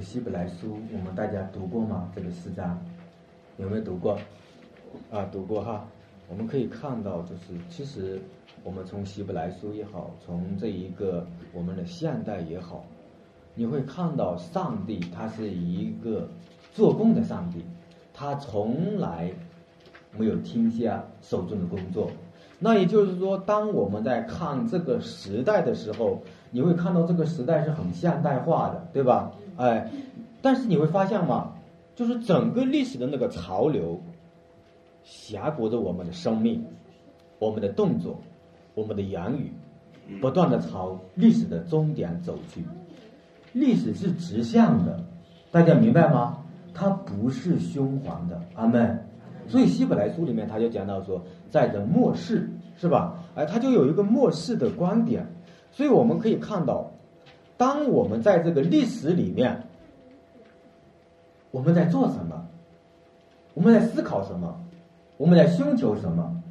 个希伯来书，我们大家读过吗？这个四章有没有读过？啊，读过哈。我们可以看到，就是其实我们从希伯来书也好，从这一个我们的现代也好，你会看到上帝他是一个做工的上帝，他从来没有停下手中的工作。那也就是说，当我们在看这个时代的时候，你会看到这个时代是很现代化的，对吧？哎，但是你会发现嘛，就是整个历史的那个潮流，挟裹着我们的生命、我们的动作、我们的言语，不断的朝历史的终点走去。历史是直向的，大家明白吗？它不是循环的。阿门。所以希伯来书里面他就讲到说。在这末世是吧？哎，他就有一个末世的观点，所以我们可以看到，当我们在这个历史里面，我们在做什么？我们在思考什么？我们在寻求什么？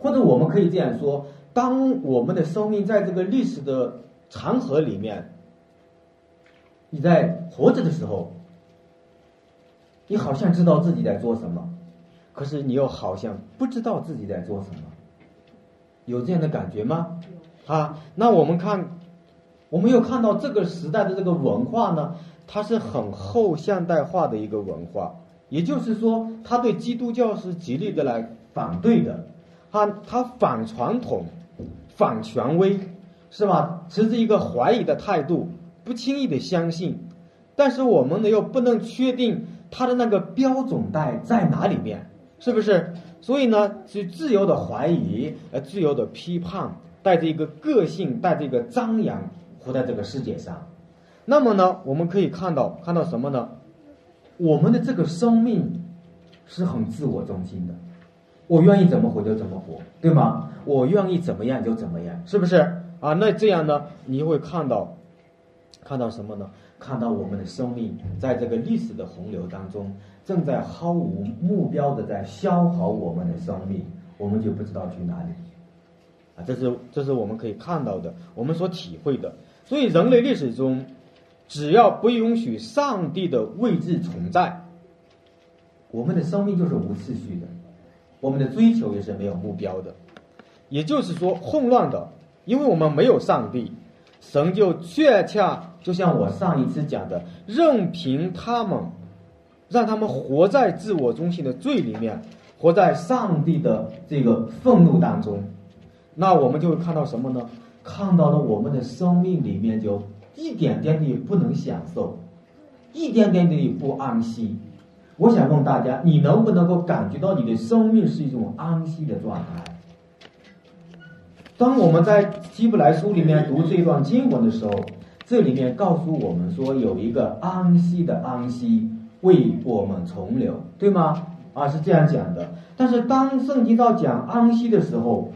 或者我们可以这样说：当我们的生命在这个历史的长河里面，你在活着的时候，你好像知道自己在做什么。可是你又好像不知道自己在做什么，有这样的感觉吗？啊，那我们看，我们又看到这个时代的这个文化呢，它是很后现代化的一个文化，也就是说，它对基督教是极力的来反对的，它它反传统，反权威，是吧？持着一个怀疑的态度，不轻易的相信，但是我们呢又不能确定他的那个标准带在哪里面。是不是？所以呢，是自由的怀疑，呃，自由的批判，带着一个个性，带着一个张扬，活在这个世界上。那么呢，我们可以看到，看到什么呢？我们的这个生命是很自我中心的，我愿意怎么活就怎么活，对吗？我愿意怎么样就怎么样，是不是？啊，那这样呢，你会看到，看到什么呢？看到我们的生命在这个历史的洪流当中。正在毫无目标的在消耗我们的生命，我们就不知道去哪里，啊，这是这是我们可以看到的，我们所体会的。所以人类历史中，只要不允许上帝的位置存在，我们的生命就是无次序的，我们的追求也是没有目标的，也就是说混乱的，因为我们没有上帝，神就恰恰就像我上一次讲的，任凭他们。让他们活在自我中心的罪里面，活在上帝的这个愤怒当中，那我们就会看到什么呢？看到了我们的生命里面就一点点的不能享受，一点点的不安息。我想问大家，你能不能够感觉到你的生命是一种安息的状态？当我们在希伯来书里面读这段经文的时候，这里面告诉我们说有一个安息的安息。为我们重留，对吗？啊，是这样讲的。但是当圣经到讲安息的时候，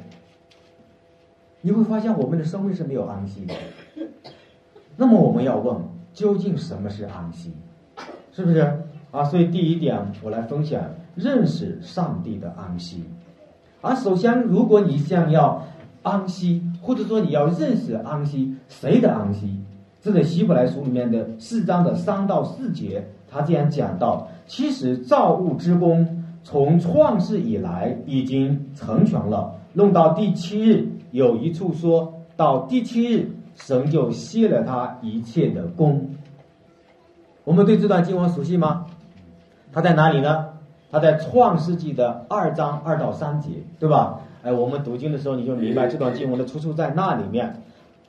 你会发现我们的生命是没有安息的。那么我们要问，究竟什么是安息？是不是？啊，所以第一点，我来分享认识上帝的安息。而首先，如果你想要安息，或者说你要认识安息，谁的安息？这在希伯来书里面的四章的三到四节。他这样讲到，其实造物之功从创世以来已经成全了。弄到第七日，有一处说到第七日，神就歇了他一切的功。我们对这段经文熟悉吗？它在哪里呢？它在创世纪的二章二到三节，对吧？哎，我们读经的时候你就明白这段经文的出处在那里面。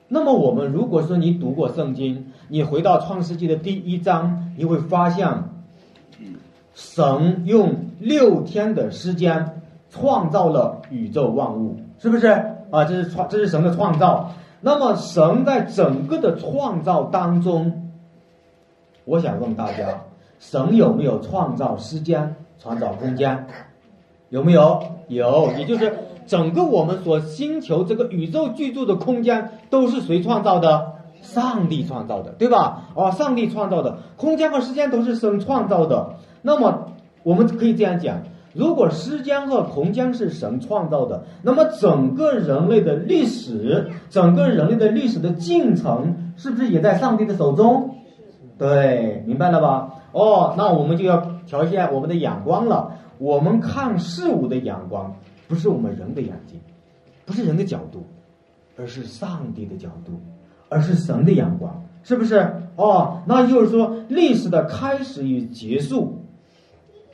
那么我们如果说你读过圣经，你回到创世纪的第一章，你会发现，神用六天的时间创造了宇宙万物，是不是啊？这是创，这是神的创造。那么神在整个的创造当中，我想问大家，神有没有创造时间、创造空间？有没有？有，也就是。整个我们所星球这个宇宙居住的空间都是谁创造的？上帝创造的，对吧？哦，上帝创造的空间和时间都是神创造的。那么我们可以这样讲：如果时间和空间是神创造的，那么整个人类的历史，整个人类的历史的进程，是不是也在上帝的手中？对，明白了吧？哦，那我们就要调一下我们的眼光了。我们看事物的眼光，不是我们人的眼睛，不是人的角度，而是上帝的角度，而是神的眼光，是不是？哦，那就是说，历史的开始与结束，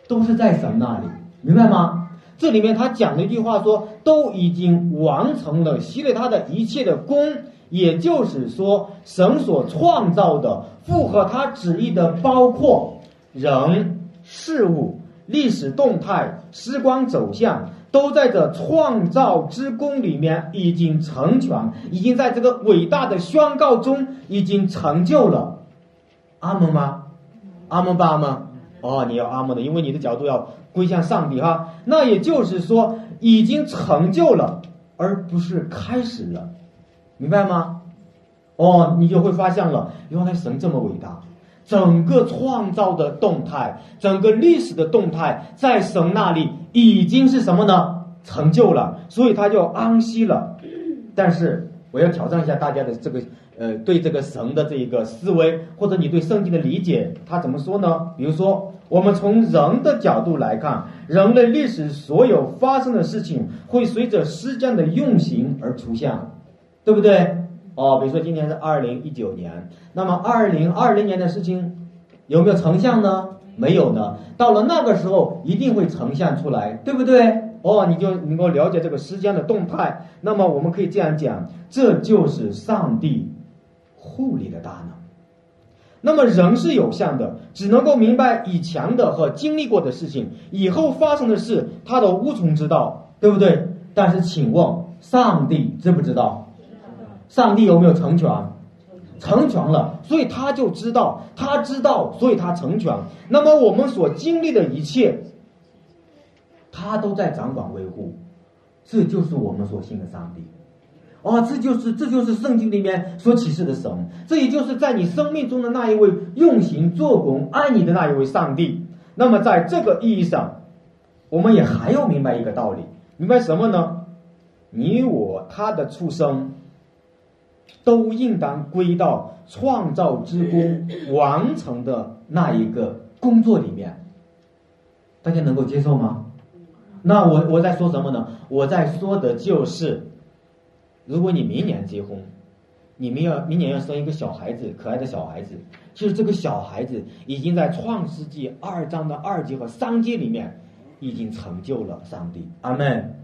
都是在神那里，明白吗？这里面他讲了一句话，说都已经完成了，吸了他的一切的功，也就是说，神所创造的，符合他旨意的，包括人、事物、历史动态、时光走向，都在这创造之功里面已经成全，已经在这个伟大的宣告中已经成就了。阿门吗？阿门吧吗？哦，你要阿门的，因为你的角度要。归向上帝哈，那也就是说已经成就了，而不是开始了，明白吗？哦，你就会发现了，原来神这么伟大，整个创造的动态，整个历史的动态，在神那里已经是什么呢？成就了，所以他就安息了。但是我要挑战一下大家的这个。呃，对这个神的这一个思维，或者你对圣经的理解，他怎么说呢？比如说，我们从人的角度来看，人类历史所有发生的事情，会随着时间的运行而出现，对不对？哦，比如说今年是二零一九年，那么二零二零年的事情有没有成像呢？没有呢。到了那个时候，一定会呈现出来，对不对？哦，你就能够了解这个时间的动态。那么我们可以这样讲，这就是上帝。护理的大能，那么人是有限的，只能够明白以前的和经历过的事情，以后发生的事他都无从知道，对不对？但是请问上帝知不知道？上帝有没有成全？成全了，所以他就知道，他知道，所以他成全。那么我们所经历的一切，他都在掌管维护，这就是我们所信的上帝。啊，这就是这就是圣经里面所启示的神，这也就是在你生命中的那一位用心做工爱你的那一位上帝。那么在这个意义上，我们也还要明白一个道理，明白什么呢？你我他的出生，都应当归到创造之功 完成的那一个工作里面。大家能够接受吗？那我我在说什么呢？我在说的就是。如果你明年结婚，你们要明年要生一个小孩子，可爱的小孩子，其实这个小孩子已经在创世纪二章的二节和三节里面已经成就了上帝。阿门。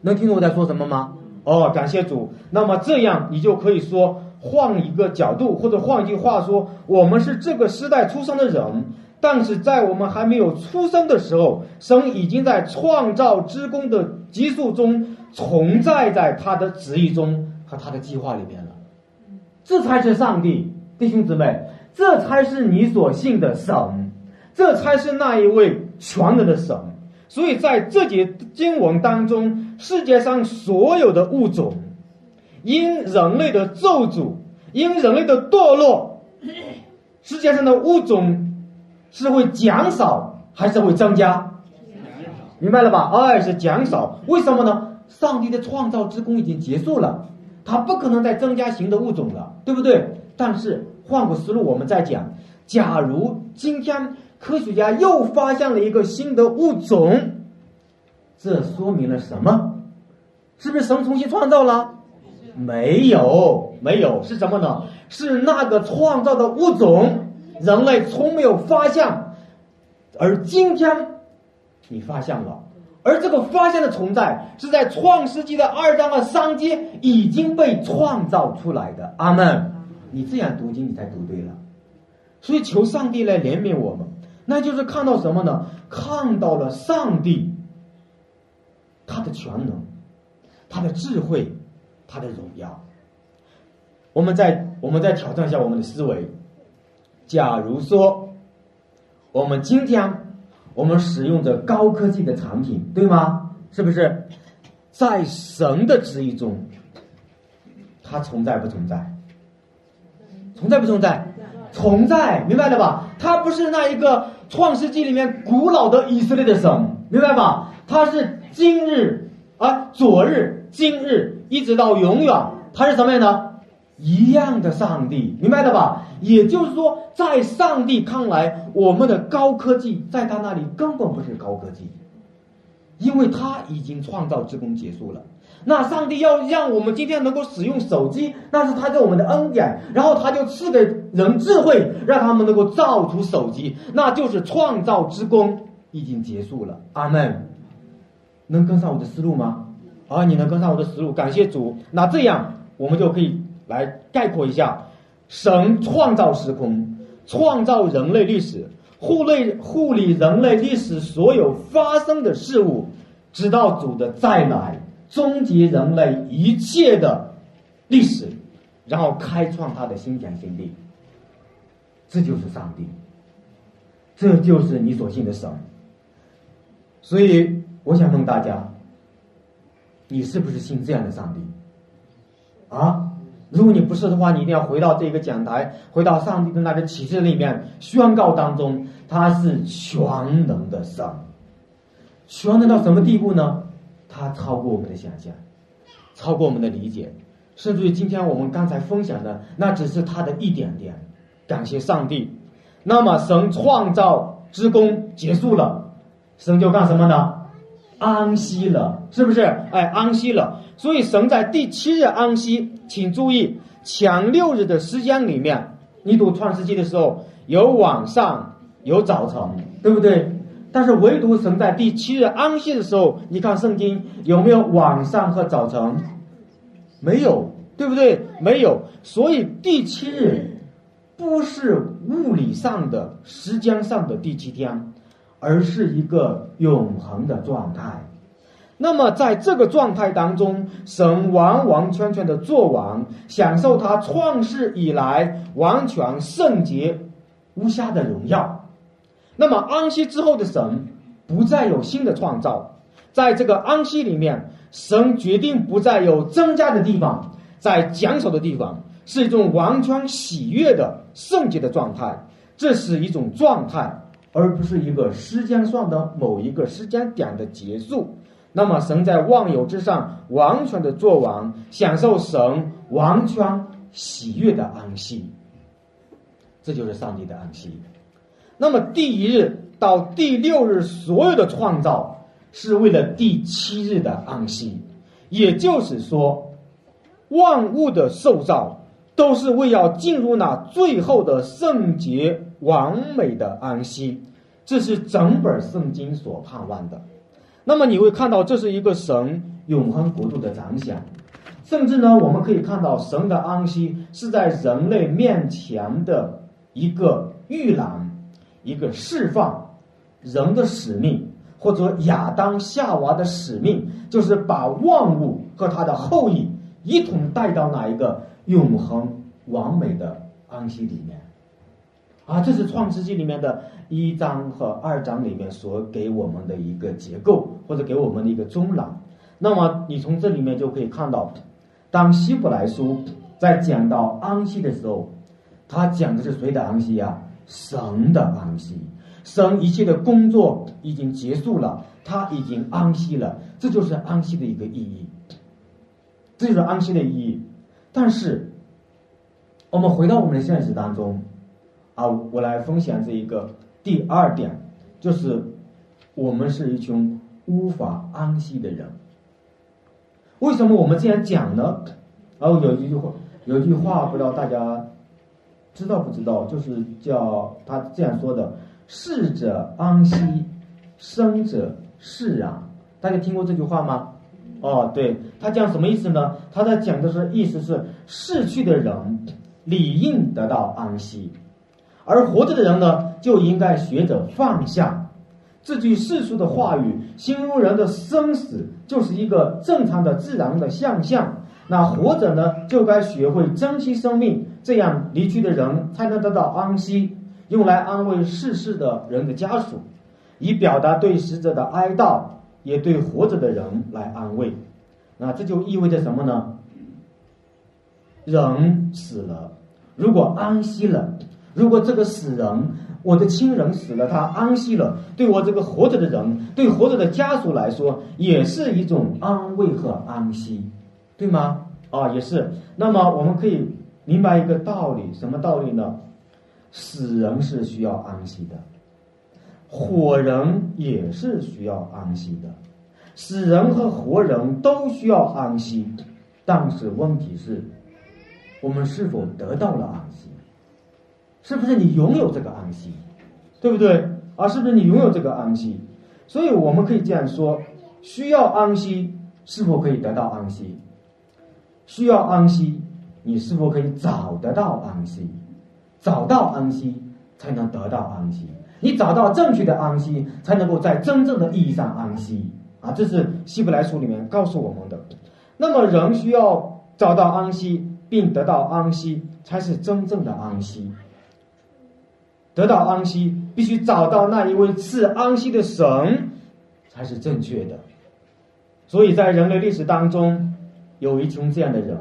能听懂我在说什么吗？哦，感谢主。那么这样你就可以说，换一个角度，或者换一句话说，我们是这个时代出生的人，但是在我们还没有出生的时候，神已经在创造之功的基数中。存在在他的旨意中和他的计划里面了，这才是上帝，弟兄姊妹，这才是你所信的神，这才是那一位全能的神。所以在这节经文当中，世界上所有的物种，因人类的咒诅，因人类的堕落，世界上的物种是会减少还是会增加？明白了吧？哎，是减少，为什么呢？上帝的创造之功已经结束了，他不可能再增加新的物种了，对不对？但是换个思路，我们再讲，假如今天科学家又发现了一个新的物种，这说明了什么？是不是神重新创造了？没有，没有，是什么呢？是那个创造的物种，人类从没有发现，而今天你发现了。而这个发现的存在，是在创世纪的二章和三节已经被创造出来的。阿门。你这样读经，你才读对了。所以求上帝来怜悯我们，那就是看到什么呢？看到了上帝他的全能，他的智慧，他的荣耀。我们再我们再挑战一下我们的思维。假如说我们今天。我们使用着高科技的产品，对吗？是不是？在神的旨意中，它存在不存在？存在不存在？存在，明白了吧？它不是那一个创世纪里面古老的以色列的神，明白吧？它是今日啊，昨日、今日，一直到永远，它是什么样的？一样的上帝，明白了吧？也就是说，在上帝看来，我们的高科技在他那里根本不是高科技，因为他已经创造之功结束了。那上帝要让我们今天能够使用手机，那是他给我们的恩典，然后他就赐给人智慧，让他们能够造出手机，那就是创造之功已经结束了。阿门。能跟上我的思路吗？啊，你能跟上我的思路？感谢主。那这样我们就可以来概括一下：神创造时空，创造人类历史，护类护理人类历史所有发生的事物，直到主的再来。终结人类一切的历史，然后开创他的新天新地。这就是上帝，这就是你所信的神。所以，我想问大家，你是不是信这样的上帝？啊，如果你不是的话，你一定要回到这个讲台，回到上帝的那个启示里面，宣告当中，他是全能的神。全能到什么地步呢？它超过我们的想象，超过我们的理解，甚至于今天我们刚才分享的，那只是它的一点点。感谢上帝。那么神创造之功结束了，神就干什么呢？安息了，是不是？哎，安息了。所以神在第七日安息。请注意，前六日的时间里面，你读创世纪的时候，有晚上，有早晨，对不对？但是唯独神在第七日安息的时候，你看圣经有没有晚上和早晨？没有，对不对？没有。所以第七日不是物理上的、时间上的第七天，而是一个永恒的状态。那么在这个状态当中，神完完全全的做完，享受他创世以来完全圣洁无瑕的荣耀。那么安息之后的神不再有新的创造，在这个安息里面，神决定不再有增加的地方，在减少的地方是一种完全喜悦的圣洁的状态，这是一种状态，而不是一个时间上的某一个时间点的结束。那么神在万有之上完全的做完，享受神完全喜悦的安息，这就是上帝的安息。那么第一日到第六日所有的创造是为了第七日的安息，也就是说，万物的受造都是为要进入那最后的圣洁完美的安息，这是整本圣经所盼望的。那么你会看到，这是一个神永恒国度的展现，甚至呢，我们可以看到神的安息是在人类面前的一个预览。一个释放人的使命，或者亚当夏娃的使命，就是把万物和他的后裔一同带到哪一个永恒完美的安息里面。啊，这是创世纪里面的一章和二章里面所给我们的一个结构，或者给我们的一个中朗。那么你从这里面就可以看到，当希伯来书在讲到安息的时候，他讲的是谁的安息呀？神的安息，神一切的工作已经结束了，他已经安息了，这就是安息的一个意义，这就是安息的意义。但是，我们回到我们的现实当中，啊，我来分享这一个第二点，就是我们是一群无法安息的人。为什么我们这样讲呢？然后有一句话，有一句话，不知道大家。知道不知道？就是叫他这样说的：“逝者安息，生者释然。”大家听过这句话吗？哦，对他讲什么意思呢？他在讲的是意思是逝去的人理应得到安息，而活着的人呢就应该学着放下。这句世俗的话语形容人的生死就是一个正常的自然的现象。那活着呢就该学会珍惜生命。这样离去的人才能得到安息，用来安慰逝世的人的家属，以表达对死者的哀悼，也对活着的人来安慰。那这就意味着什么呢？人死了，如果安息了，如果这个死人，我的亲人死了，他安息了，对我这个活着的人，对活着的家属来说，也是一种安慰和安息，对吗？啊，也是。那么我们可以。明白一个道理，什么道理呢？死人是需要安息的，活人也是需要安息的，死人和活人都需要安息，但是问题是，我们是否得到了安息？是不是你拥有这个安息？对不对？啊，是不是你拥有这个安息？所以我们可以这样说：需要安息，是否可以得到安息？需要安息，你是否可以找得到安息？找到安息，才能得到安息。你找到正确的安息，才能够在真正的意义上安息。啊，这是希伯来书里面告诉我们的。那么，人需要找到安息，并得到安息，才是真正的安息。得到安息，必须找到那一位赐安息的神，才是正确的。所以在人类历史当中，有一群这样的人，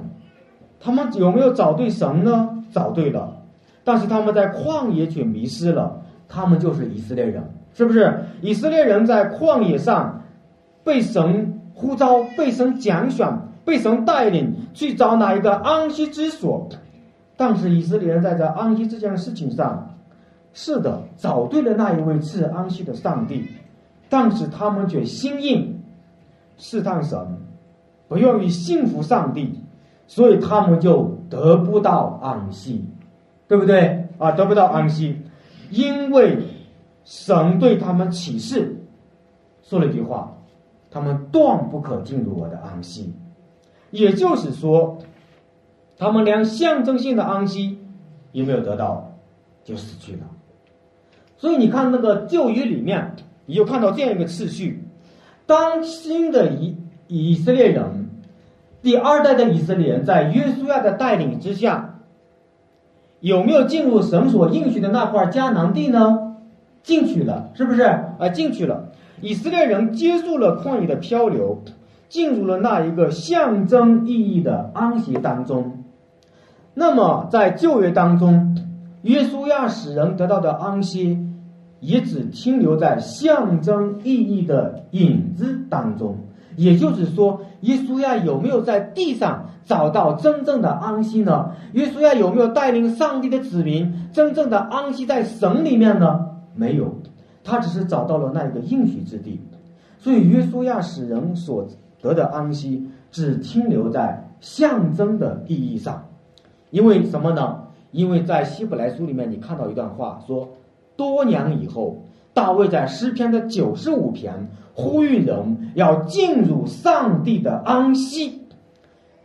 他们有没有找对神呢？找对了。但是他们在旷野却迷失了，他们就是以色列人，是不是？以色列人在旷野上被神呼召、被神拣选、被神带领去找哪一个安息之所？但是以色列人在这安息这件事情上，是的，找对了那一位赐安息的上帝，但是他们却心硬，试探神，不愿意信服上帝，所以他们就得不到安息。对不对啊？得不到安息，因为神对他们启示说了一句话：“他们断不可进入我的安息。”也就是说，他们连象征性的安息也没有得到，就死去了。所以你看那个旧约里面，你就看到这样一个次序：当新的以以色列人，第二代的以色列人，在约书亚的带领之下。有没有进入神所应许的那块迦南地呢？进去了，是不是？啊，进去了。以色列人结束了旷野的漂流，进入了那一个象征意义的安息当中。那么，在旧约当中，约书亚使人得到的安息，也只停留在象征意义的影子当中。也就是说，耶稣亚有没有在地上找到真正的安息呢？耶稣亚有没有带领上帝的子民真正的安息在神里面呢？没有，他只是找到了那一个应许之地。所以，约书亚使人所得的安息只停留在象征的意义上。因为什么呢？因为在希伯来书里面，你看到一段话说，多年以后，大卫在诗篇的九十五篇。呼吁人要进入上帝的安息，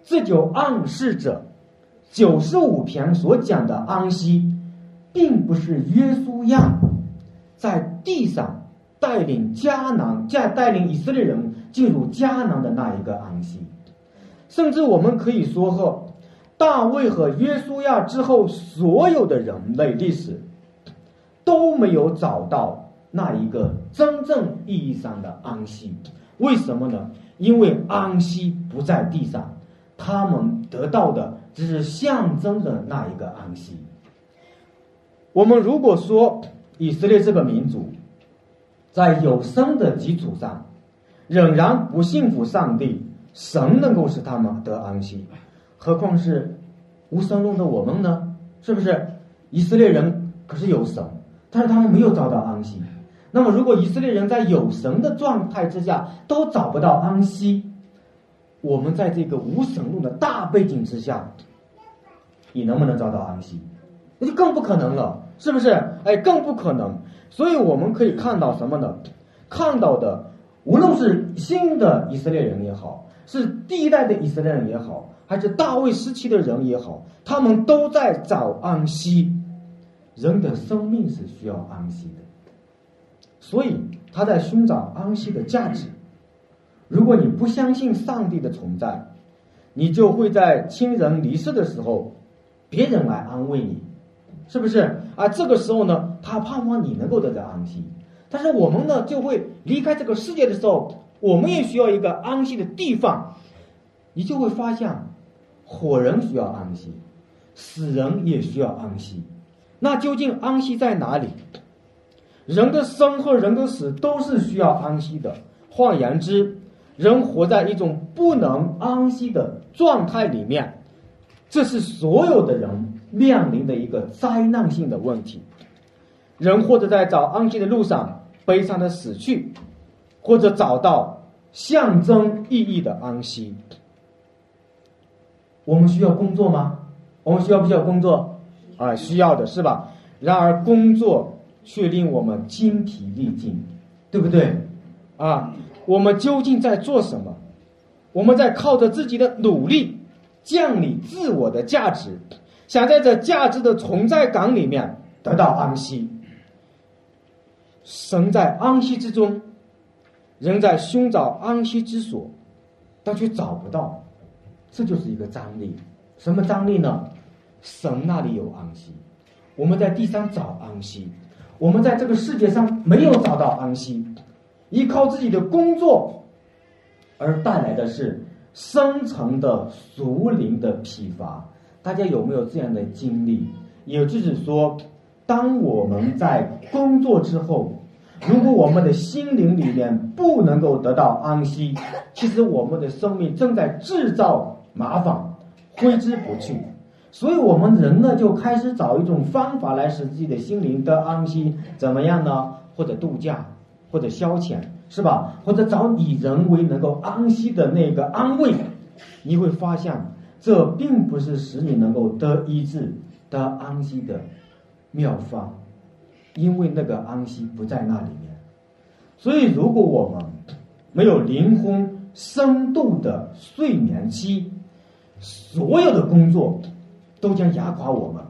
这就暗示着九十五篇所讲的安息，并不是约书亚在地上带领迦南、在带领以色列人进入迦南的那一个安息，甚至我们可以说，和大卫和约书亚之后所有的人类历史都没有找到。那一个真正意义上的安息，为什么呢？因为安息不在地上，他们得到的只是象征的那一个安息。我们如果说以色列这个民族在有生的基础上仍然不信服上帝，神能够使他们得安息，何况是无神论的我们呢？是不是？以色列人可是有神，但是他们没有找到安息。那么，如果以色列人在有神的状态之下都找不到安息，我们在这个无神论的大背景之下，你能不能找到安息？那就更不可能了，是不是？哎，更不可能。所以我们可以看到什么呢？看到的，无论是新的以色列人也好，是第一代的以色列人也好，还是大卫时期的人也好，他们都在找安息。人的生命是需要安息的。所以他在寻找安息的价值。如果你不相信上帝的存在，你就会在亲人离世的时候，别人来安慰你，是不是？啊，这个时候呢，他盼望你能够得到安息。但是我们呢，就会离开这个世界的时候，我们也需要一个安息的地方。你就会发现，活人需要安息，死人也需要安息。那究竟安息在哪里？人的生和人的死都是需要安息的。换言之，人活在一种不能安息的状态里面，这是所有的人面临的一个灾难性的问题。人或者在找安息的路上悲伤的死去，或者找到象征意义的安息。我们需要工作吗？我们需要不需要工作？啊，需要的是吧？然而工作却令我们精疲力尽，对不对？啊，我们究竟在做什么？我们在靠着自己的努力降你自我的价值，想在这价值的存在感里面得到安息。神在安息之中，人在寻找安息之所，但却找不到，这就是一个张力。什么张力呢？神那里有安息，我们在地上找安息，我们在这个世界上没有找到安息，依靠自己的工作，而带来的是深层的属灵的疲乏。大家有没有这样的经历？也就是说。当我们在工作之后，如果我们的心灵里面不能够得到安息，其实我们的生命正在制造麻烦，挥之不去。所以，我们人呢就开始找一种方法来使自己的心灵得安息，怎么样呢？或者度假，或者消遣，是吧？或者找以人为能够安息的那个安慰，你会发现，这并不是使你能够得医治、得安息的。妙方，因为那个安息不在那里面，所以如果我们没有灵魂深度的睡眠期，所有的工作都将压垮我们。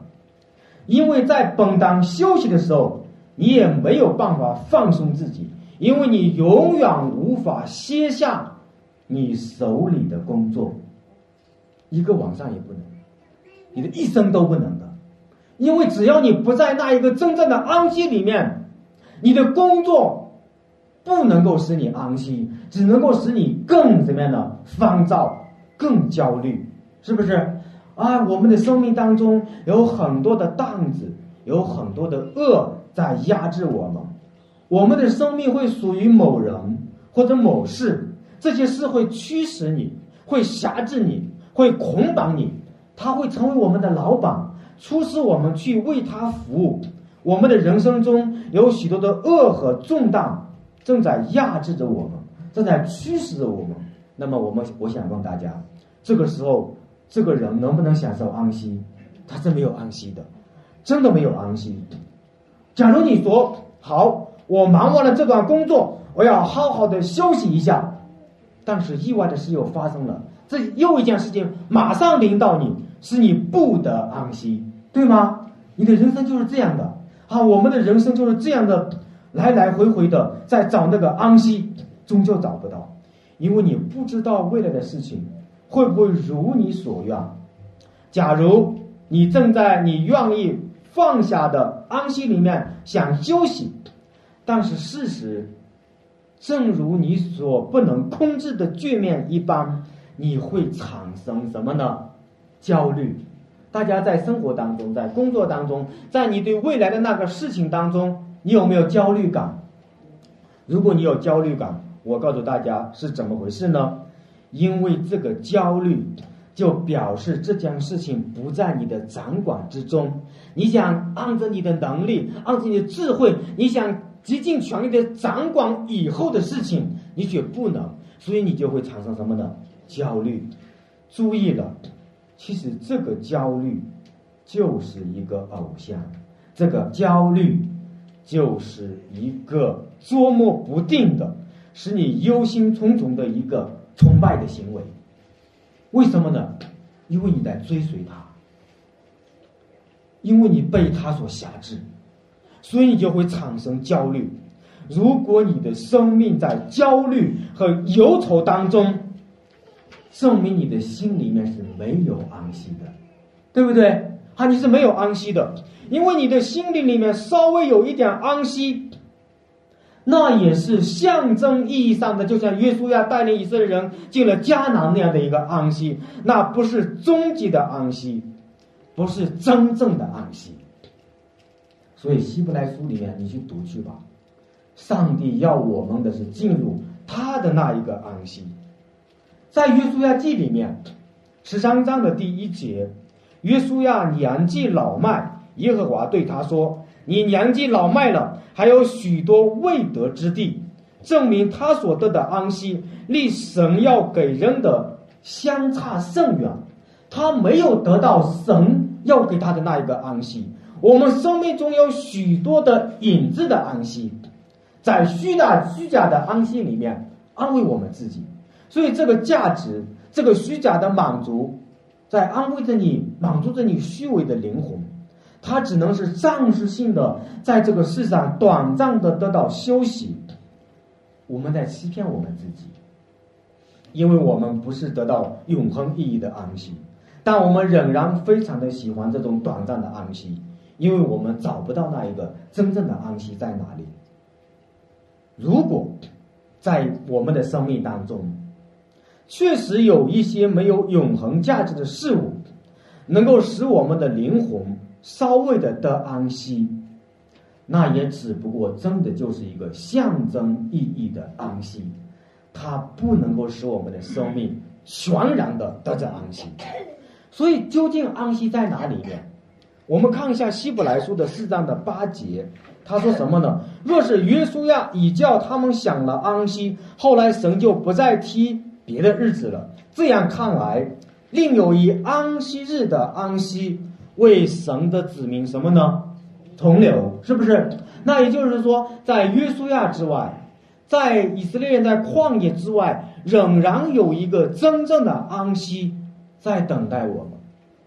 因为在本当休息的时候，你也没有办法放松自己，因为你永远无法歇下你手里的工作，一个晚上也不能，你的一生都不能的。因为只要你不在那一个真正的安息里面，你的工作不能够使你安息，只能够使你更怎么样的烦躁、更焦虑，是不是？啊，我们的生命当中有很多的担子，有很多的恶在压制我们，我们的生命会属于某人或者某事，这些事会驱使你，会辖制你，会捆绑你，它会成为我们的老板。促使我们去为他服务，我们的人生中有许多的恶和重担正在压制着我们，正在驱使着我们。那么，我们我想问大家，这个时候，这个人能不能享受安息？他是没有安息的，真的没有安息。假如你说好，我忙完了这段工作，我要好好的休息一下，但是意外的事又发生了，这又一件事情马上临到你。使你不得安息，对吗？你的人生就是这样的啊！我们的人生就是这样的，来来回回的在找那个安息，终究找不到，因为你不知道未来的事情会不会如你所愿。假如你正在你愿意放下的安息里面想休息，但是事实正如你所不能控制的局面一般，你会产生什么呢？焦虑，大家在生活当中，在工作当中，在你对未来的那个事情当中，你有没有焦虑感？如果你有焦虑感，我告诉大家是怎么回事呢？因为这个焦虑就表示这件事情不在你的掌管之中。你想按着你的能力，按着你的智慧，你想极尽全力的掌管以后的事情，你却不能，所以你就会产生什么呢？焦虑。注意了。其实这个焦虑就是一个偶像，这个焦虑就是一个捉摸不定的，使你忧心忡忡的一个崇拜的行为。为什么呢？因为你在追随他，因为你被他所辖制，所以你就会产生焦虑。如果你的生命在焦虑和忧愁当中，证明你的心里面是没有安息的，对不对？啊，你是没有安息的，因为你的心灵里面稍微有一点安息，那也是象征意义上的，就像约书亚带领以色列人进了迦南那样的一个安息，那不是终极的安息，不是真正的安息。所以希伯来书里面你去读去吧，上帝要我们的是进入他的那一个安息。在约书亚记里面，十三章的第一节，约书亚年纪老迈，耶和华对他说：“你年纪老迈了，还有许多未得之地，证明他所得的安息，离神要给人的相差甚远。他没有得到神要给他的那一个安息。我们生命中有许多的影子的安息，在虚假虚假的安息里面安慰我们自己，所以这个价值，这个虚假的满足。”在安慰着你，满足着你虚伪的灵魂，它只能是暂时性的，在这个世上短暂的得到休息。我们在欺骗我们自己，因为我们不是得到永恒意义的安息，但我们仍然非常的喜欢这种短暂的安息，因为我们找不到那一个真正的安息在哪里。如果在我们的生命当中，确实有一些没有永恒价值的事物，能够使我们的灵魂稍微的得安息，那也只不过真的就是一个象征意义的安息，它不能够使我们的生命全然的得着安息。所以，究竟安息在哪里呢？我们看一下希伯来书的四章的八节，他说什么呢？若是约书亚已叫他们享了安息，后来神就不再提。别的日子了，这样看来，另有一安息日的安息，为神的子民什么呢？同流，是不是？那也就是说，在约书亚之外，在以色列人在旷野之外，仍然有一个真正的安息在等待我们，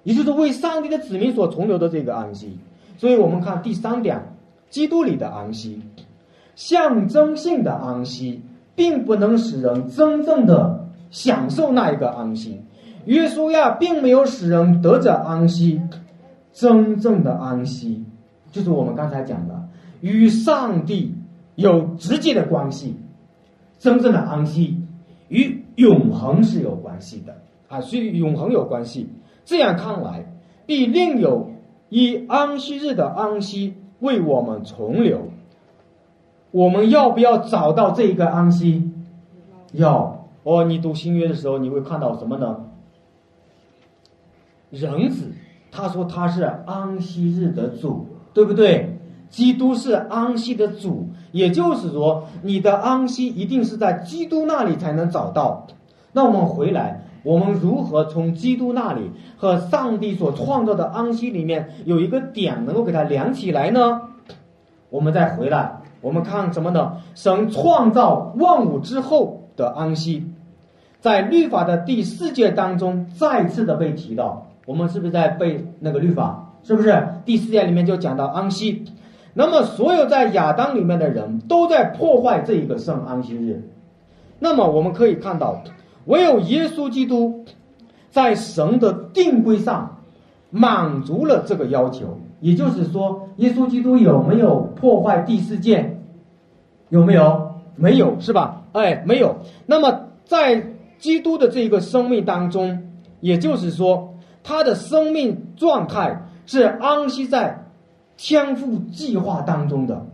也就是为上帝的子民所存留的这个安息。所以我们看第三点，基督里的安息，象征性的安息，并不能使人真正的。享受那一个安息，约书亚并没有使人得着安息，真正的安息就是我们刚才讲的，与上帝有直接的关系，真正的安息与永恒是有关系的啊，是与永恒有关系。这样看来，必另有以安息日的安息为我们存留。我们要不要找到这一个安息？要。哦，你读新约的时候，你会看到什么呢？人子，他说他是安息日的主，对不对？基督是安息的主，也就是说，你的安息一定是在基督那里才能找到。那我们回来，我们如何从基督那里和上帝所创造的安息里面有一个点能够给它连起来呢？我们再回来，我们看什么呢？神创造万物之后。的安息，在律法的第四节当中再次的被提到。我们是不是在背那个律法？是不是第四节里面就讲到安息？那么所有在亚当里面的人都在破坏这一个圣安息日。那么我们可以看到，唯有耶稣基督在神的定规上满足了这个要求。也就是说，耶稣基督有没有破坏第四件？有没有？没有，是吧？哎，没有。那么，在基督的这一个生命当中，也就是说，他的生命状态是安息在天赋计划当中的，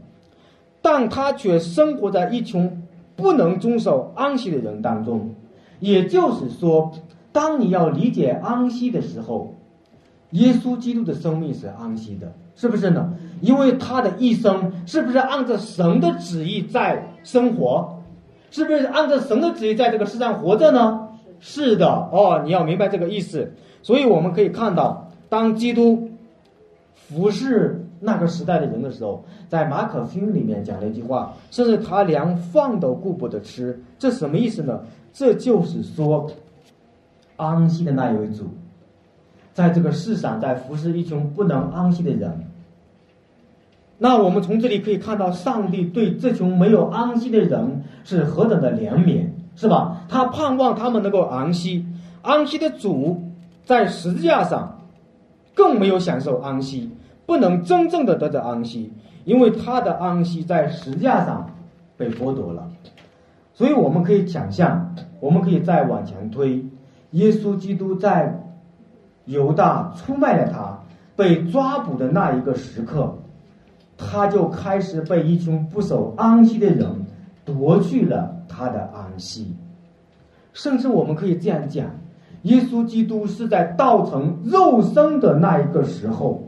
但他却生活在一群不能遵守安息的人当中。也就是说，当你要理解安息的时候，耶稣基督的生命是安息的，是不是呢？因为他的一生是不是按照神的旨意在生活？是不是按照神的旨意在这个世上活着呢？是的，哦，你要明白这个意思。所以我们可以看到，当基督服侍那个时代的人的时候，在马可福音里面讲了一句话，甚至他连饭都顾不得吃，这什么意思呢？这就是说，安息的那一位主，在这个世上在服侍一群不能安息的人。那我们从这里可以看到，上帝对这群没有安息的人是何等的怜悯，是吧？他盼望他们能够安息。安息的主在十字架上更没有享受安息，不能真正的得着安息，因为他的安息在十字架上被剥夺了。所以我们可以想象，我们可以再往前推，耶稣基督在犹大出卖了他、被抓捕的那一个时刻。他就开始被一群不守安息的人夺去了他的安息，甚至我们可以这样讲：耶稣基督是在道成肉身的那一个时候，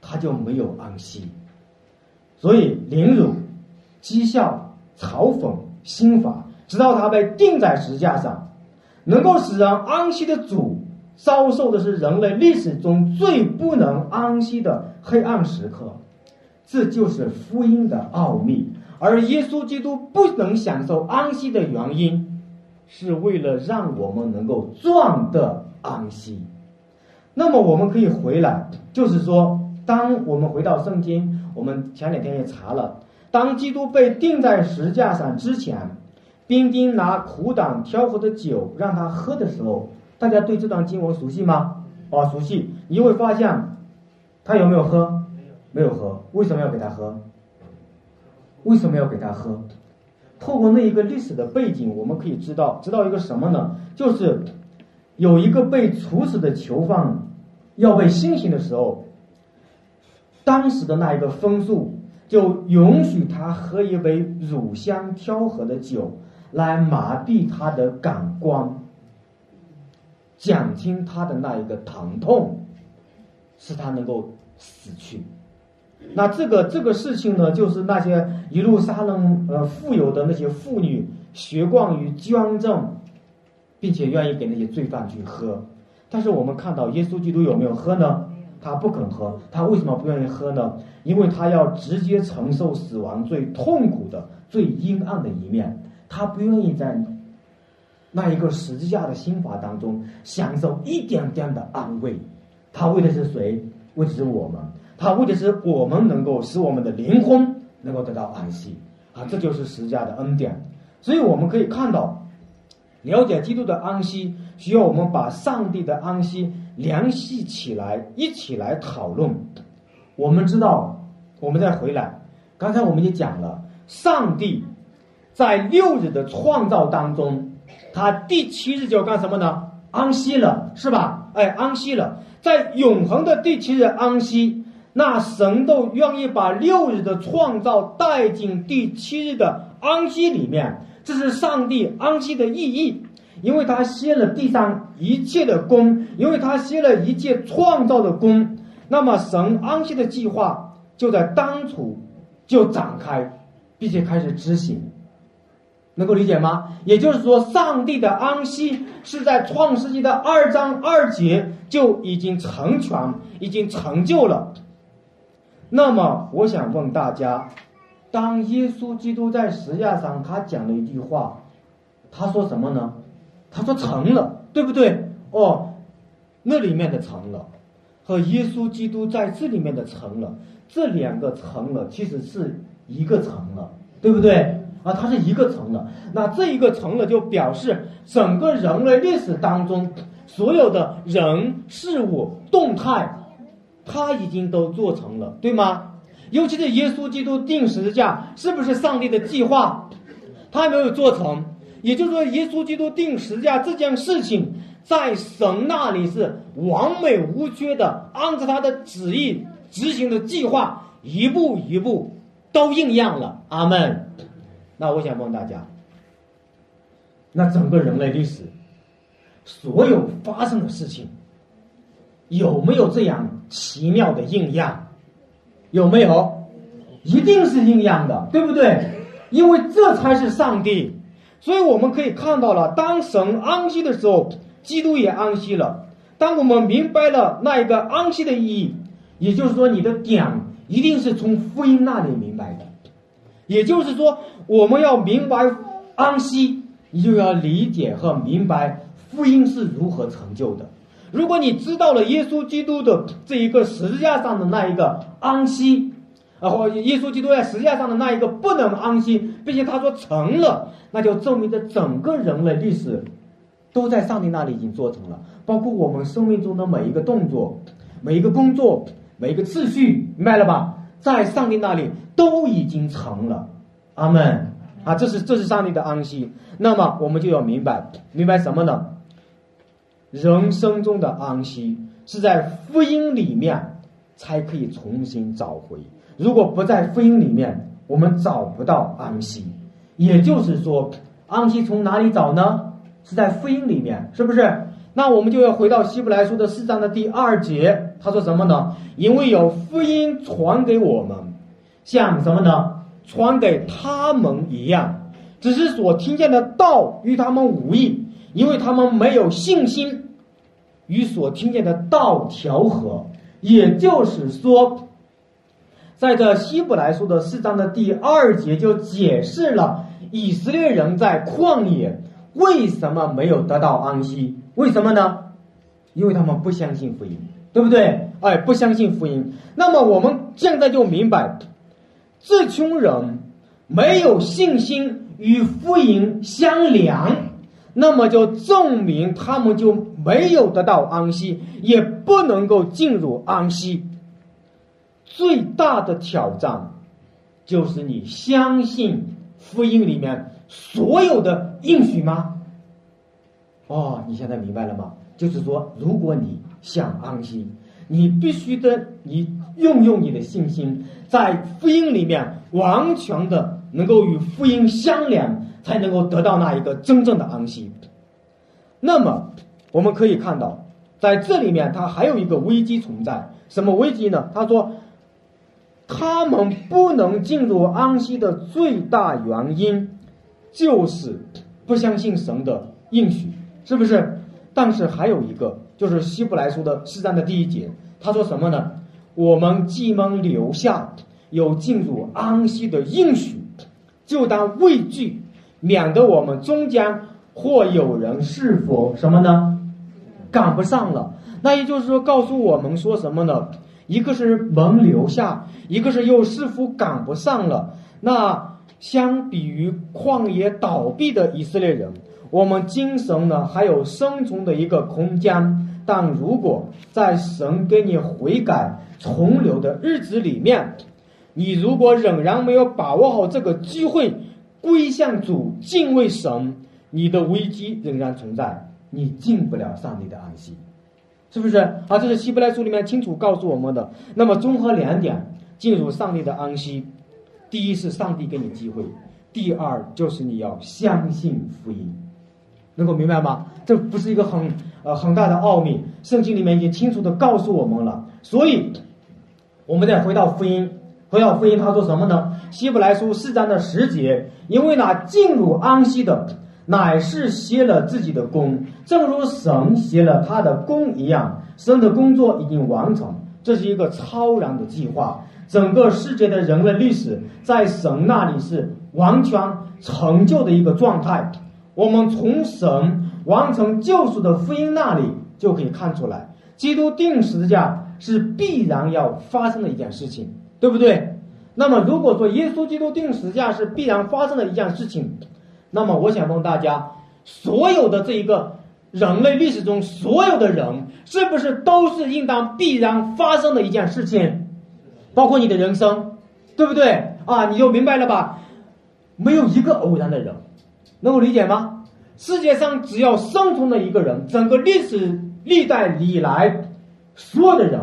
他就没有安息，所以凌辱、讥笑、嘲讽、心法，直到他被钉在石架上，能够使人安息的主，遭受的是人类历史中最不能安息的黑暗时刻，这就是福音的奥秘。而耶稣基督不能享受安息的原因，是为了让我们能够壮得安息。那么我们可以回来，就是说，当我们回到圣经，我们前两天也查了，当基督被钉在石架上之前，兵丁拿苦胆调和的酒让他喝的时候，大家对这段经文熟悉吗？哦，熟悉。你会发现，他有没有喝？没有喝。为什么要给他喝？为什么要给他喝？透过那一个历史的背景，我们可以知道，知道一个什么呢？就是有一个被处死的囚犯要被行刑的时候，当时的那一个风俗就允许他喝一杯乳香调和的酒，来麻痹他的感官，减轻他的那一个疼痛，使他能够死去。那这个这个事情呢，就是那些一路杀人呃富有的那些妇女，学惯于捐赠，并且愿意给那些罪犯去喝。但是我们看到耶稣基督有没有喝呢？他不肯喝。他为什么不愿意喝呢？因为他要直接承受死亡最痛苦的、最阴暗的一面。他不愿意在那一个十字架的心法当中享受一点点的安慰。他为的是谁？为的是我们。他为的是我们能够使我们的灵魂能够得到安息啊，这就是十架的恩典。所以我们可以看到，了解基督的安息，需要我们把上帝的安息联系起来，一起来讨论。我们知道，我们再回来，刚才我们也讲了，上帝在六日的创造当中，他第七日就要干什么呢？安息了，是吧？哎，安息了，在永恒的第七日安息。那神都愿意把六日的创造带进第七日的安息里面，这是上帝安息的意义，因为他歇了地上一切的功，因为他歇了一切创造的功，那么神安息的计划就在当初就展开，并且开始执行，能够理解吗？也就是说，上帝的安息是在创世纪的二章二节就已经成全，已经成就了。那么，我想问大家：当耶稣基督在十字架上，他讲了一句话，他说什么呢？他说成了，对不对？哦，那里面的成了，和耶稣基督在这里面的成了，这两个成了其实是一个成了，对不对？啊，它是一个成了。那这一个成了，就表示整个人类历史当中所有的人事物动态。他已经都做成了，对吗？尤其是耶稣基督定十字架，是不是上帝的计划？他没有做成，也就是说，耶稣基督定十字架这件事情，在神那里是完美无缺的，按照他的旨意执行的计划，一步一步都应验了。阿门。那我想问大家，那整个人类历史，所有发生的事情。有没有这样奇妙的应验？有没有？一定是应验的，对不对？因为这才是上帝。所以我们可以看到了，当神安息的时候，基督也安息了。当我们明白了那一个安息的意义，也就是说，你的点一定是从福音那里明白的。也就是说，我们要明白安息，你就要理解和明白福音是如何成就的。如果你知道了耶稣基督的这一个十字架上的那一个安息，啊，或耶稣基督在十字架上的那一个不能安息，并且他说成了，那就证明着整个人类历史都在上帝那里已经做成了，包括我们生命中的每一个动作、每一个工作、每一个次序，明白了吧？在上帝那里都已经成了，阿门啊！这是这是上帝的安息。那么我们就要明白，明白什么呢？人生中的安息是在福音里面才可以重新找回。如果不在福音里面，我们找不到安息。也就是说，安息从哪里找呢？是在福音里面，是不是？那我们就要回到希伯来书的四章的第二节，他说什么呢？因为有福音传给我们，像什么呢？传给他们一样，只是所听见的道与他们无异，因为他们没有信心与所听见的道调和。也就是说，在这希伯来书的四章的第二节就解释了以色列人在旷野为什么没有得到安息。为什么呢？因为他们不相信福音，对不对？哎，不相信福音。那么我们现在就明白，这群人没有信心与福音相连，那么就证明他们就没有得到安息，也不能够进入安息。最大的挑战就是你相信福音里面所有的应许吗？哦，你现在明白了吗？就是说，如果你想安息，你必须得，你运用你的信心，在福音里面完全的能够与福音相连，才能够得到那一个真正的安息。那么，我们可以看到，在这里面，它还有一个危机存在。什么危机呢？他说，他们不能进入安息的最大原因，就是不相信神的应许。是不是？但是还有一个，就是希伯来书的四章的第一节，他说什么呢？我们既蒙留下有进入安息的应许，就当畏惧，免得我们中间或有人是否什么呢？赶不上了。那也就是说，告诉我们说什么呢？一个是蒙留下，一个是又是否赶不上了。那相比于旷野倒闭的以色列人。我们精神呢还有生存的一个空间，但如果在神给你悔改重留的日子里面，你如果仍然没有把握好这个机会归向主敬畏神，你的危机仍然存在，你进不了上帝的安息，是不是？啊，这是希伯来书里面清楚告诉我们的。那么综合两点，进入上帝的安息，第一是上帝给你机会，第二就是你要相信福音。能够明白吗？这不是一个很呃很大的奥秘，圣经里面已经清楚的告诉我们了。所以，我们再回到福音，回到福音，他说什么呢？希伯来书四章的十节，因为那进入安息的，乃是歇了自己的功，正如神歇了他的功一样，神的工作已经完成。这是一个超然的计划，整个世界的人类历史在神那里是完全成就的一个状态。我们从神完成救赎的福音那里就可以看出来，基督定时价是必然要发生的一件事情，对不对？那么如果说耶稣基督定十字架是必然发生的一件事情，那么我想问大家，所有的这一个人类历史中所有的人，是不是都是应当必然发生的一件事情？包括你的人生，对不对？啊，你就明白了吧？没有一个偶然的人。能够理解吗？世界上只要生存的一个人，整个历史历代以来，所有的人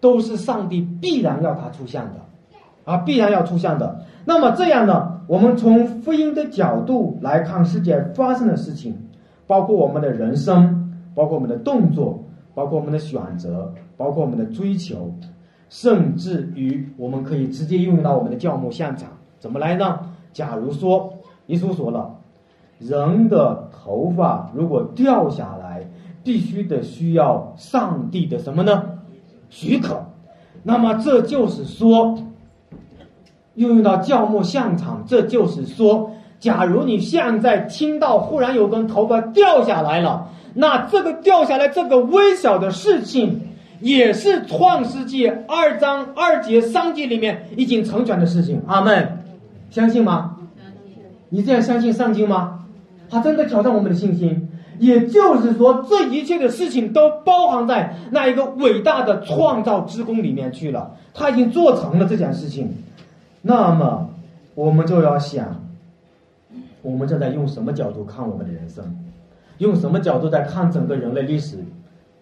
都是上帝必然要他出现的，啊，必然要出现的。那么这样呢？我们从福音的角度来看世界发生的事情，包括我们的人生，包括我们的动作，包括我们的选择，包括我们的追求，甚至于我们可以直接应用到我们的教牧现场。怎么来呢？假如说耶稣说了。人的头发如果掉下来，必须得需要上帝的什么呢？许可。那么这就是说，运用到教牧现场，这就是说，假如你现在听到忽然有根头发掉下来了，那这个掉下来这个微小的事情，也是创世纪二章二节三节里面已经成全的事情。阿门，相信吗？你这样相信上经吗？他真的挑战我们的信心，也就是说，这一切的事情都包含在那一个伟大的创造之功里面去了。他已经做成了这件事情，那么我们就要想，我们正在用什么角度看我们的人生？用什么角度在看整个人类历史？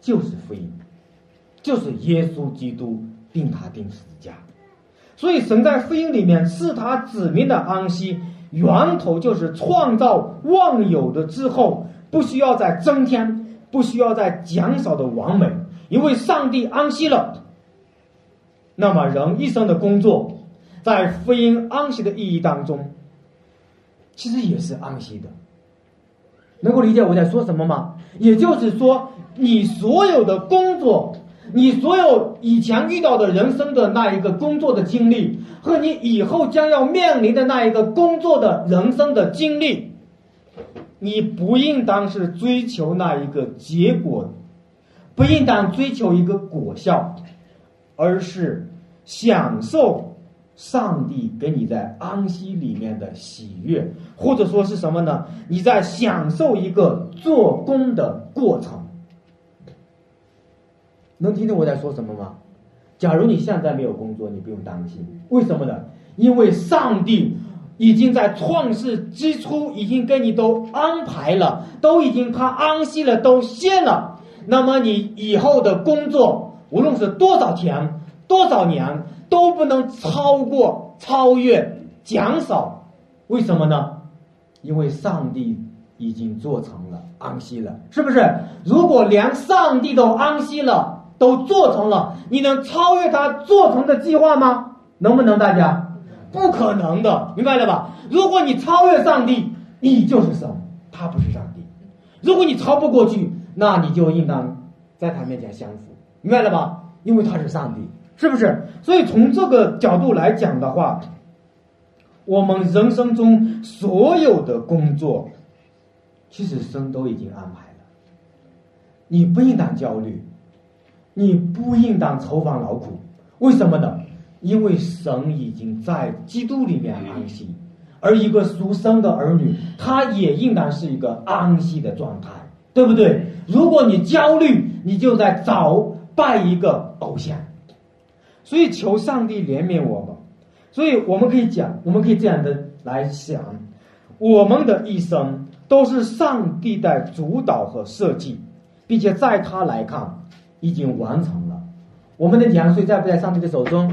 就是福音，就是耶稣基督定他定十字架。所以神在福音里面是他子民的安息。源头就是创造万有的之后，不需要再增添不需要再减少的完美，因为上帝安息了。那么人一生的工作，在福音安息的意义当中，其实也是安息的。能够理解我在说什么吗？也就是说，你所有的工作，你所有以前遇到的人生的那一个工作的经历，和你以后将要面临的那一个工作的人生的经历，你不应当是追求那一个结果，不应当追求一个果效，而是享受。上帝给你在安息里面的喜悦，或者说是什么呢？你在享受一个做工的过程，能听懂我在说什么吗？假如你现在没有工作，你不用担心，为什么呢？因为上帝已经在创世之初已经给你都安排了，都已经他安息了，都歇了。那么你以后的工作，无论是多少天、多少年。都不能超过、超越、减少，为什么呢？因为上帝已经做成了安息了，是不是？如果连上帝都安息了，都做成了，你能超越他做成的计划吗？能不能？大家，不可能的，明白了吧？如果你超越上帝，你就是神，他不是上帝。如果你超不过去，那你就应当在他面前降服，明白了吧？因为他是上帝。是不是？所以从这个角度来讲的话，我们人生中所有的工作，其实神都已经安排了。你不应当焦虑，你不应当愁烦劳苦。为什么呢？因为神已经在基督里面安息，而一个属神的儿女，他也应当是一个安息的状态，对不对？如果你焦虑，你就在找拜一个偶像。所以求上帝怜悯我们，所以我们可以讲，我们可以这样的来想，我们的一生都是上帝在主导和设计，并且在他来看已经完成了。我们的年岁在不在上帝的手中？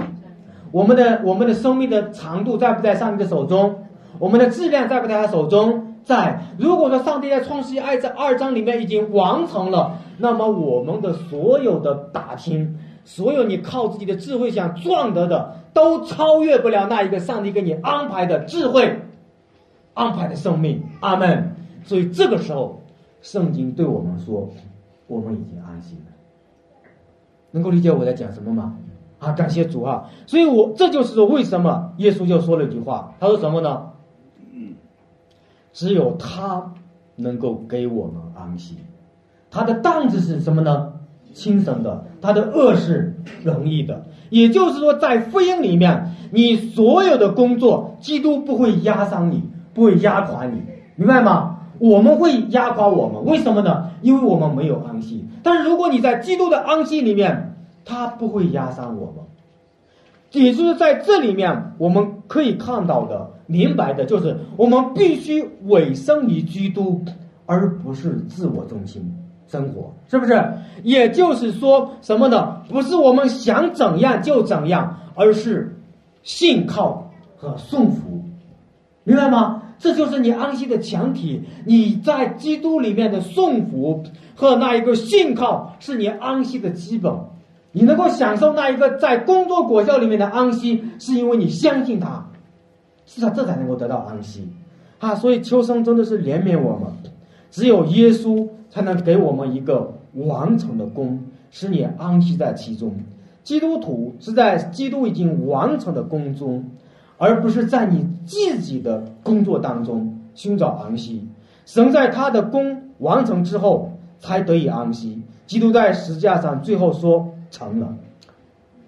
我们的我们的生命的长度在不在上帝的手中？我们的质量在不在他手中？在。如果说上帝在创世纪二章二章里面已经完成了，那么我们的所有的打拼。所有你靠自己的智慧想赚得的，都超越不了那一个上帝给你安排的智慧，安排的生命。阿门。所以这个时候，圣经对我们说，我们已经安心了。能够理解我在讲什么吗？啊，感谢主啊！所以我这就是说，为什么耶稣就说了一句话，他说什么呢？只有他能够给我们安息。他的担子是什么呢？轻省的，他的恶是容易的，也就是说，在福音里面，你所有的工作，基督不会压伤你，不会压垮你，明白吗？我们会压垮我们，为什么呢？因为我们没有安息。但是如果你在基督的安息里面，他不会压伤我们。也就是在这里面，我们可以看到的、明白的，就是我们必须委身于基督，而不是自我中心。生活是不是？也就是说什么呢？不是我们想怎样就怎样，而是信靠和顺服，明白吗？这就是你安息的前提。你在基督里面的顺服和那一个信靠，是你安息的基本。你能够享受那一个在工作果效里面的安息，是因为你相信他，是他，这才能够得到安息啊！所以秋生真的是怜悯我们，只有耶稣。才能给我们一个完成的功，使你安息在其中。基督徒是在基督已经完成的功中，而不是在你自己的工作当中寻找安息。神在他的功完成之后才得以安息。基督在十字架上最后说成了。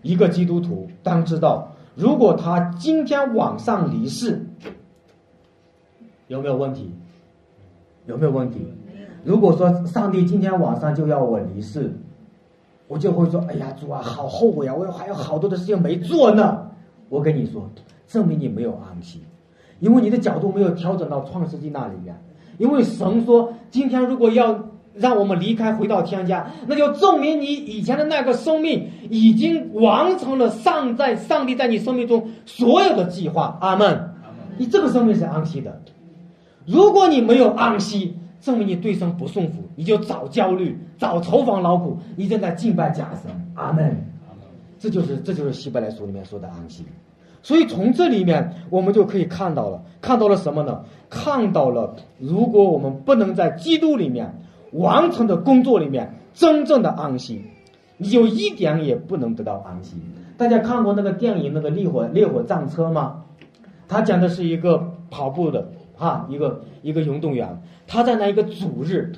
一个基督徒当知道，如果他今天晚上离世，有没有问题？有没有问题？如果说上帝今天晚上就要我离世，我就会说：“哎呀，主啊，好后悔啊！我还有好多的事情没做呢。”我跟你说，证明你没有安息，因为你的角度没有调整到创世纪那里面。因为神说，今天如果要让我们离开，回到天家，那就证明你以前的那个生命已经完成了上在上帝在你生命中所有的计划。阿门。你这个生命是安息的。如果你没有安息，证明你对神不顺服，你就早焦虑，早愁烦劳苦，你正在敬拜假神。阿门。这就是这就是希伯来书里面说的安息。所以从这里面我们就可以看到了，看到了什么呢？看到了，如果我们不能在基督里面完成的工作里面真正的安息，你就一点也不能得到安息。大家看过那个电影那个烈火烈火战车吗？他讲的是一个跑步的哈，一个一个运动员，他在那一个主日，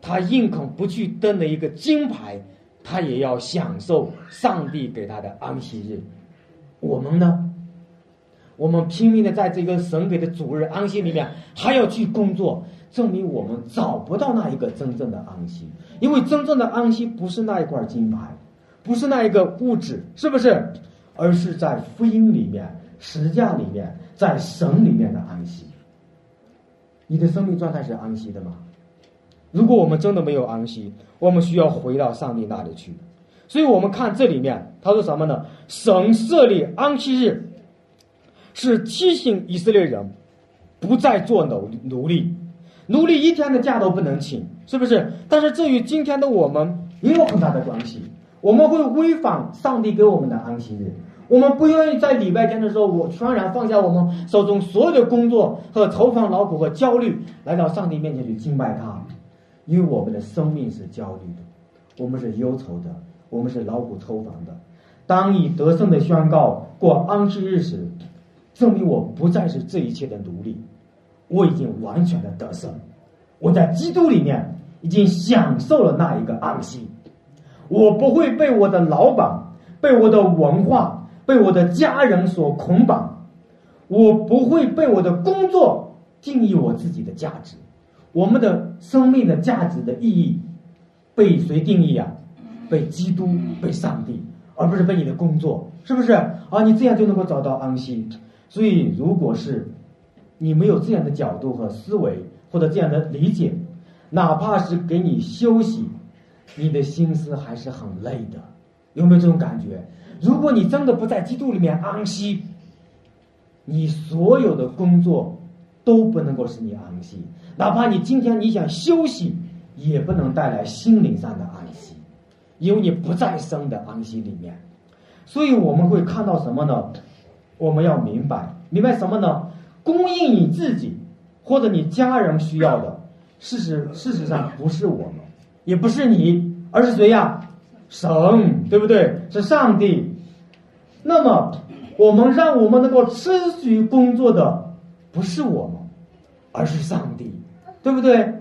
他宁肯不去得那一个金牌，他也要享受上帝给他的安息日。我们呢？我们拼命的在这个神给的主日安息里面，还要去工作，证明我们找不到那一个真正的安息。因为真正的安息不是那一块金牌，不是那一个物质，是不是？而是在福音里面、实价里面，在神里面的安息。你的生命状态是安息的吗？如果我们真的没有安息，我们需要回到上帝那里去。所以我们看这里面，他说什么呢？神设立安息日。是提醒以色列人不再做奴奴隶，奴隶一天的假都不能请，是不是？但是这与今天的我们也有很大的关系。我们会违反上帝给我们的安息日，我们不愿意在礼拜天的时候，我全然放下我们手中所有的工作和愁烦劳苦和焦虑，来到上帝面前去敬拜他，因为我们的生命是焦虑的，我们是忧愁的，我们是劳苦愁烦的。当以得胜的宣告过安息日时，证明我不再是这一切的奴隶，我已经完全的得胜，我在基督里面已经享受了那一个安息，我不会被我的老板、被我的文化、被我的家人所捆绑，我不会被我的工作定义我自己的价值，我们的生命的价值的意义被谁定义啊？被基督、被上帝，而不是被你的工作，是不是？啊，你这样就能够找到安息。所以，如果是你没有这样的角度和思维，或者这样的理解，哪怕是给你休息，你的心思还是很累的。有没有这种感觉？如果你真的不在基督里面安息，你所有的工作都不能够使你安息。哪怕你今天你想休息，也不能带来心灵上的安息，因为你不在生的安息里面。所以我们会看到什么呢？我们要明白，明白什么呢？供应你自己或者你家人需要的，事实事实上不是我们，也不是你，而是谁呀？神，对不对？是上帝。那么，我们让我们能够持续工作的，不是我们，而是上帝，对不对？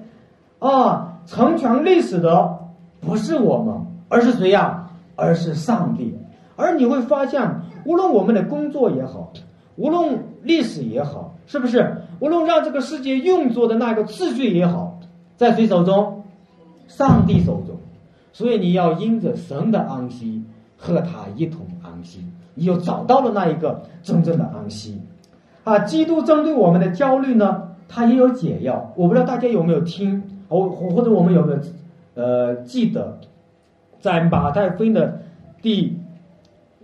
啊，成全历史的不是我们，而是谁呀？而是上帝。而你会发现。无论我们的工作也好，无论历史也好，是不是？无论让这个世界运作的那个次序也好，在谁手中？上帝手中。所以你要因着神的安息和他一同安息，你就找到了那一个真正的安息。啊，基督针对我们的焦虑呢，他也有解药。我不知道大家有没有听，或或者我们有没有呃记得，在马太福音的第。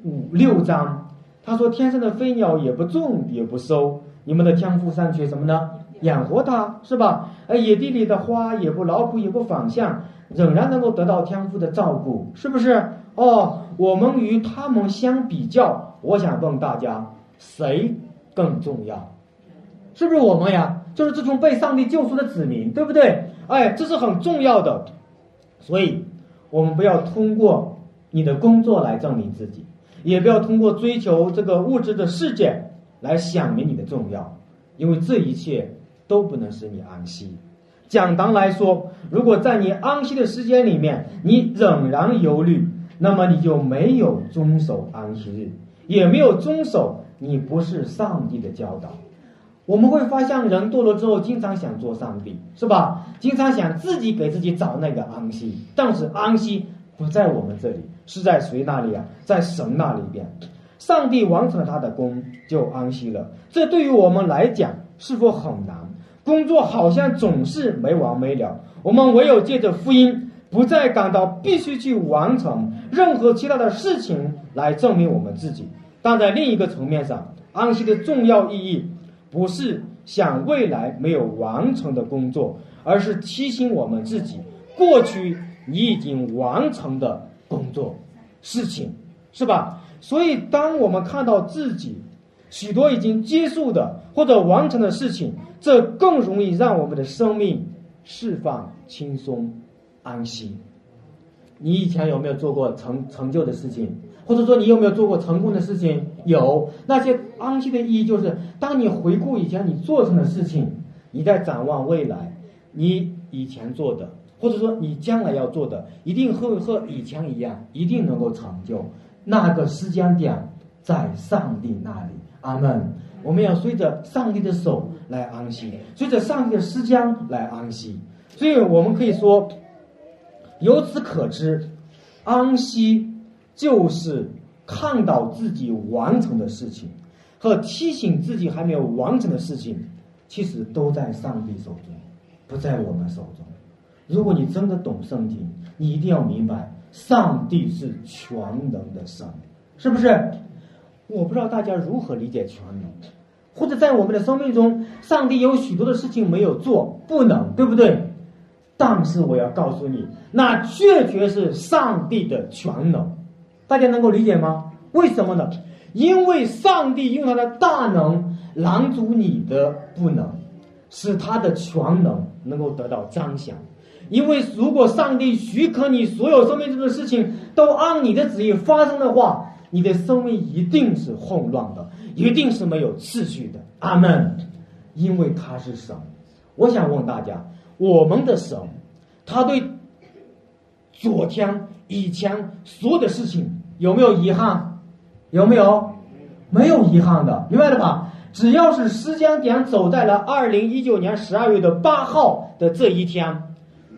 五六章，他说：“天上的飞鸟也不种也不收，你们的天赋尚缺什么呢？养活它，是吧？而野地里的花也不劳苦也不反向，仍然能够得到天赋的照顾，是不是？哦，我们与他们相比较，我想问大家，谁更重要？是不是我们呀？就是这种被上帝救赎的子民，对不对？哎，这是很重要的，所以我们不要通过你的工作来证明自己。”也不要通过追求这个物质的世界来想明你的重要，因为这一切都不能使你安息。讲堂来说，如果在你安息的时间里面，你仍然忧虑，那么你就没有遵守安息日，也没有遵守你不是上帝的教导。我们会发现，人堕落之后，经常想做上帝，是吧？经常想自己给自己找那个安息，但是安息不在我们这里。是在谁那里啊？在神那里边，上帝完成了他的功，就安息了。这对于我们来讲，是否很难？工作好像总是没完没了。我们唯有借着福音，不再感到必须去完成任何其他的事情来证明我们自己。但在另一个层面上，安息的重要意义，不是想未来没有完成的工作，而是提醒我们自己过去你已经完成的工作、事情，是吧？所以，当我们看到自己许多已经结束的或者完成的事情，这更容易让我们的生命释放、轻松、安心。你以前有没有做过成成就的事情？或者说你有没有做过成功的事情？有。那些安息的意义就是，当你回顾以前你做成的事情，你在展望未来，你以前做的，或者说你将来要做的，一定会和以前一样，一定能够成就。那个时间点在上帝那里。阿门。我们要随着上帝的手来安息，随着上帝的时间来安息。所以我们可以说。由此可知，安息就是看到自己完成的事情，和提醒自己还没有完成的事情，其实都在上帝手中，不在我们手中。如果你真的懂圣经，你一定要明白，上帝是全能的神，是不是？我不知道大家如何理解全能，或者在我们的生命中，上帝有许多的事情没有做，不能，对不对？但是我要告诉你，那确确是上帝的全能，大家能够理解吗？为什么呢？因为上帝用他的大能拦阻你的不能，使他的全能能够得到彰显。因为如果上帝许可你所有生命中的事情都按你的旨意发生的话，你的生命一定是混乱的，一定是没有秩序的。阿门。因为他是神，我想问大家。我们的神，他对昨天、以前所有的事情有没有遗憾？有没有？没有遗憾的，明白了吧？只要是时间点走在了二零一九年十二月的八号的这一天，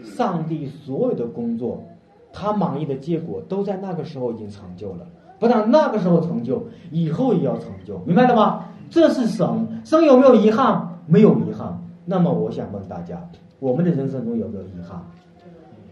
上帝所有的工作，他满意的结果都在那个时候已经成就了。不但那个时候成就，以后也要成就，明白了吗？这是神，神有没有遗憾？没有遗憾。那么我想问大家。我们的人生中有没有遗憾？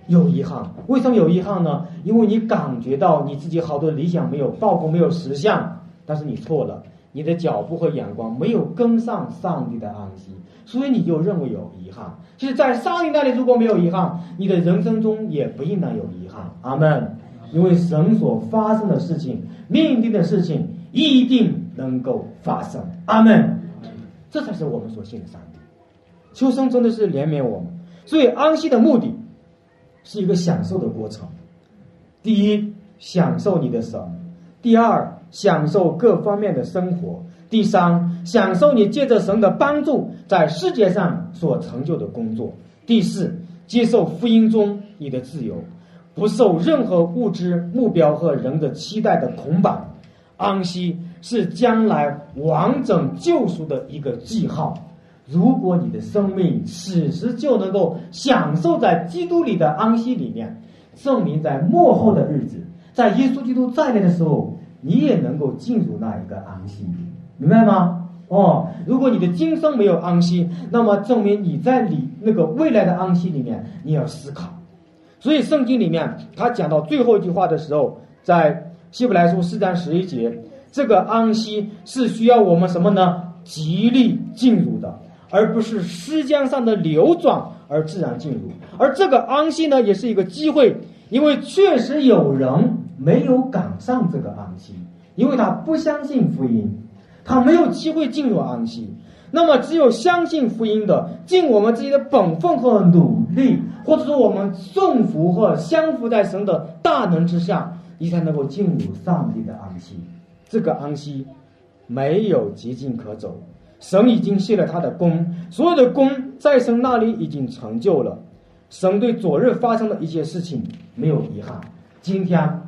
有遗憾，为什么有遗憾呢？因为你感觉到你自己好多理想没有抱负，没有实现，但是你错了，你的脚步和眼光没有跟上上帝的安息，所以你就认为有遗憾。其实，在上帝那里如果没有遗憾，你的人生中也不应当有遗憾。阿门。因为神所发生的事情，命定的事情，一定能够发生。阿门。这才是我们所信的上帝。求生真的是怜悯我们，所以安息的目的是一个享受的过程。第一，享受你的神；第二，享受各方面的生活；第三，享受你借着神的帮助在世界上所成就的工作；第四，接受福音中你的自由，不受任何物质目标和人的期待的捆绑。安息是将来完整救赎的一个记号。如果你的生命此时就能够享受在基督里的安息里面，证明在末后的日子，在耶稣基督再来的时候，你也能够进入那一个安息，明白吗？哦，如果你的今生没有安息，那么证明你在你那个未来的安息里面，你要思考。所以圣经里面他讲到最后一句话的时候，在希伯来书四章十一节，这个安息是需要我们什么呢？极力进入的。而不是时间上的流转而自然进入，而这个安息呢，也是一个机会，因为确实有人没有赶上这个安息，因为他不相信福音，他没有机会进入安息。那么，只有相信福音的，尽我们自己的本分和努力，或者说我们顺服和相服在神的大能之下，你才能够进入上帝的安息。这个安息没有捷径可走。神已经谢了他的功，所有的功在神那里已经成就了。神对昨日发生的一些事情没有遗憾。今天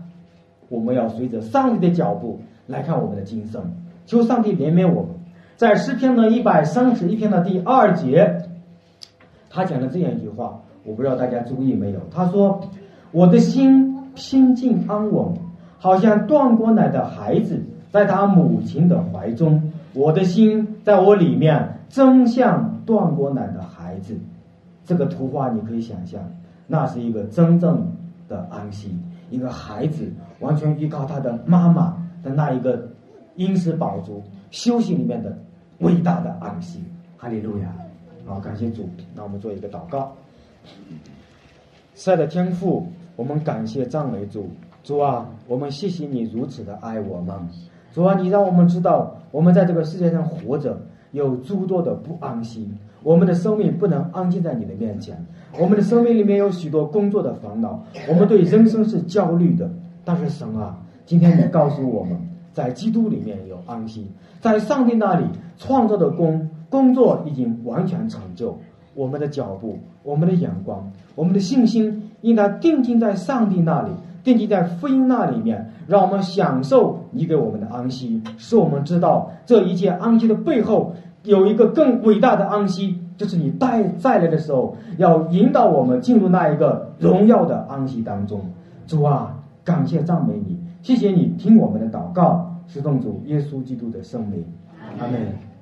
我们要随着上帝的脚步来看我们的今生，求上帝怜悯我们。在诗篇的一百三十一篇的第二节，他讲了这样一句话，我不知道大家注意没有？他说：“我的心平静安稳，好像断过奶的孩子在他母亲的怀中。”我的心在我里面，真像断过奶的孩子。这个图画你可以想象，那是一个真正的安息，一个孩子完全依靠他的妈妈的那一个因食饱足休息里面的伟大的安息。哈利路亚！好，感谢主。那我们做一个祷告。爱的天父，我们感谢赞美主。主啊，我们谢谢你如此的爱我们。主啊，你让我们知道，我们在这个世界上活着有诸多的不安心，我们的生命不能安静在你的面前。我们的生命里面有许多工作的烦恼，我们对人生是焦虑的。但是神啊，今天你告诉我们，在基督里面有安息，在上帝那里创造的工工作已经完全成就。我们的脚步，我们的眼光，我们的信心，应该定睛在上帝那里，定睛在福音那里面，让我们享受你给我们的安息，使我们知道这一切安息的背后有一个更伟大的安息，就是你带再来的时候，要引导我们进入那一个荣耀的安息当中。主啊，感谢赞美你，谢谢你听我们的祷告，是奉主耶稣基督的圣灵，阿门。